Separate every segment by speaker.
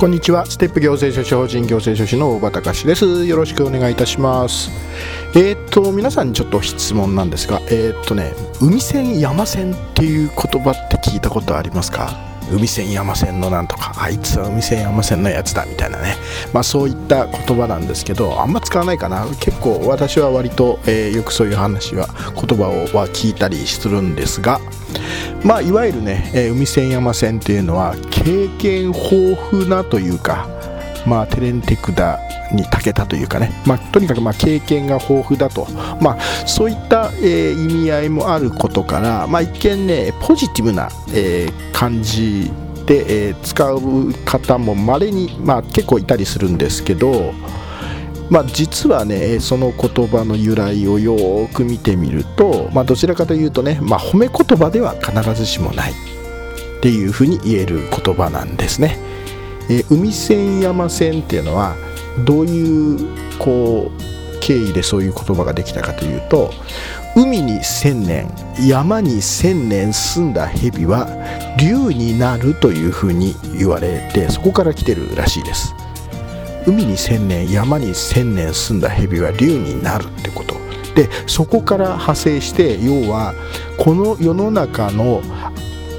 Speaker 1: こんにちは。ステップ行政書士法人行政書士の大場隆です。よろしくお願いいたします。えー、っと皆さんにちょっと質問なんですがえー、っとね海線山線っていう言葉って聞いたことありますか？海線山線のなんとかあいつは海線山線のやつだみたいなね、まあ、そういった言葉なんですけどあんま使わないかな。結構私は割と、えー、よくそういう話は言葉をは聞いたりするんですがまあいわゆるね、えー、海線山線っていうのは経験豊富なというかまあテレンテクダに長けたというかね、まあ、とにかくま経験が豊富だと、まあ、そういった、えー、意味合いもあることから、まあ、一見ねポジティブな、えー、感じで、え、使う方もまれに、まあ、結構いたりするんですけど、まあ、実はねその言葉の由来をよく見てみると、まあ、どちらかというとね、まあ、褒め言葉では必ずしもないっていうふうに言える言葉なんですね。えー、海線山線っていうのはどういうこう経緯でそういう言葉ができたかというと海に千年山に千年住んだ蛇は竜になるというふうに言われてそこから来てるらしいです海に千年山に千年住んだ蛇は竜になるってこと。でそこから派生して要はこの世の中の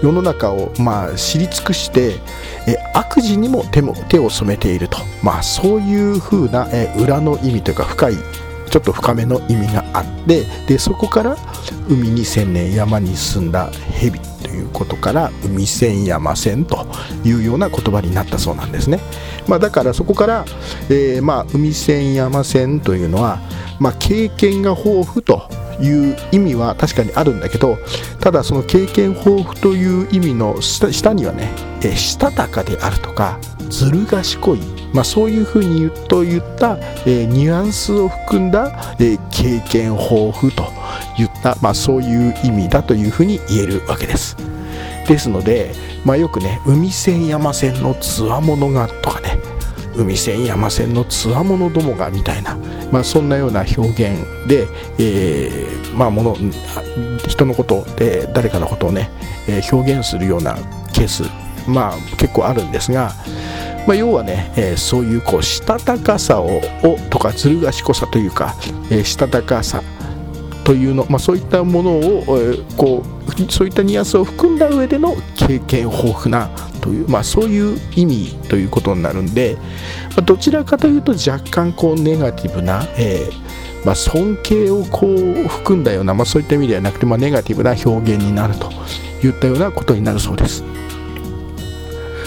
Speaker 1: 世の中をまあ知り尽くしてえ悪事にも手も手を染めていると、まあ、そういう風な、え裏の意味というか深いちょっと深めの意味があってでそこから海に千年山に住んだ蛇ということから海千山線というような言葉になったそうなんですね、まあ、だからそこから、えー、まあ海千山線というのは、まあ、経験が豊富という意味は確かにあるんだけどただその経験豊富という意味の下にはね、えしたたかであるとかずる賢い、まあ、そういうふうに言うと言った、えー、ニュアンスを含んだ、えー、経験豊富と言った、まあ、そういう意味だというふうに言えるわけです。ですので、まあ、よくね海線山線のつわものがとかね海線山線のつわものどもがみたいな、まあ、そんなような表現で、えー、まあ、もの人のことで誰かのことをね、えー、表現するようなケース、まあ、結構あるんですが、まあ、要はね、えー、そういうこうしたたかさをとかずる賢さというか、えしたたかさというの、まあ、そういったものを、えー、こうそういったニュアンスを含んだ上での経験豊富なという、まあ、そういう意味ということになるんで、まあ、どちらかというと若干こうネガティブな、えー、ま、尊敬をこう含んだような、ま、そういった意味ではなくて、ま、ネガティブな表現になるといったようなことになるそうです。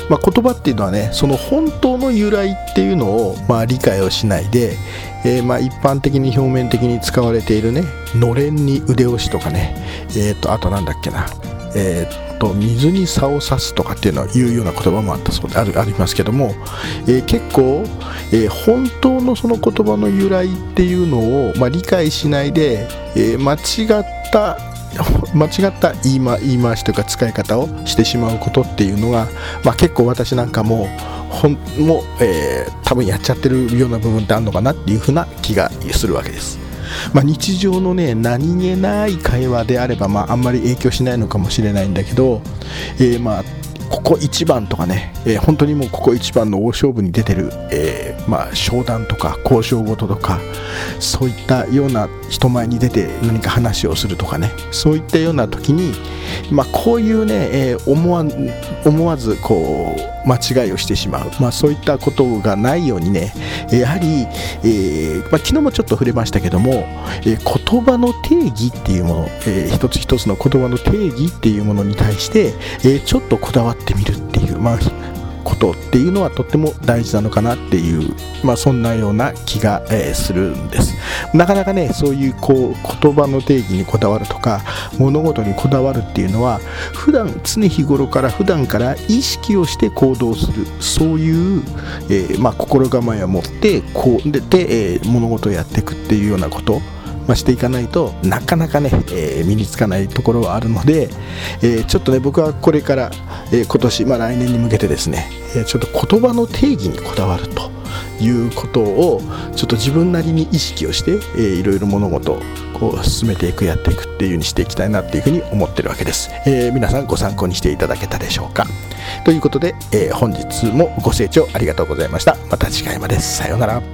Speaker 1: ま、言葉っていうのはねその本当の由来っていうのを、まあ、理解をしないで、えー、まあ一般的に表面的に使われているねのれんに腕押しとかね、えー、とあとなんだっけな、えー、と水に差を刺すとかっていうのはいうような言葉もあったそうであるありますけども、えー、結構、えー、本当のその言葉の由来っていうのを、まあ、理解しないで、えー、間違った 間違った言い,、言い回しというか使い方をしてしまうことっていうのが、まあ、結構私なんかもほんも、えー、多分やっちゃってるような部分ってあるのかなっていうふうな気がするわけです。まあ、日常のね何気ない会話であれば、まあ、あんまり影響しないのかもしれないんだけど、えー、まあここ一番とかね、えー、本当にもうここ一番の大勝負に出てる、えー、まあ、商談とか交渉事とかそういったような人前に出て何か話をするとかねそういったような時に、まあ、こういうね、えー、思わ思わずこう間違いをしてしまう、まあ、そういったことがないようにねやはり、えー、まあ、昨日もちょっと触れましたけども、えー、言葉の定義っていうもの、えー、一つ一つの言葉の定義っていうものに対して、えちょっとこだわってみるっていう、まあ、ことっていうのはとっても大事なのかなっていう、まあ、そんなような気が、えー、するんです。なかなかねそういうこう言葉の定義にこだわるとか物事にこだわるっていうのは普段常日頃から普段から意識をして行動するそういう、えー、まあ、心構えを持ってこうでて、えー、物事をやっていくっていうようなこと。まあ、していかないとなかなかね、えー、身につかないところはあるので、えー、ちょっとね僕はこれから、えー、今年、まあ、来年に向けてですね、えちょっと言葉の定義にこだわるということをちょっと自分なりに意識をして、え、いろいろ物事をこう進めていくやっていくっていう風にしていきたいなっていうふうに思ってるわけです、え皆さんご参考にしていただけたでしょうか。ということで、え本日もご清聴ありがとうございました。また次回まで。さようなら。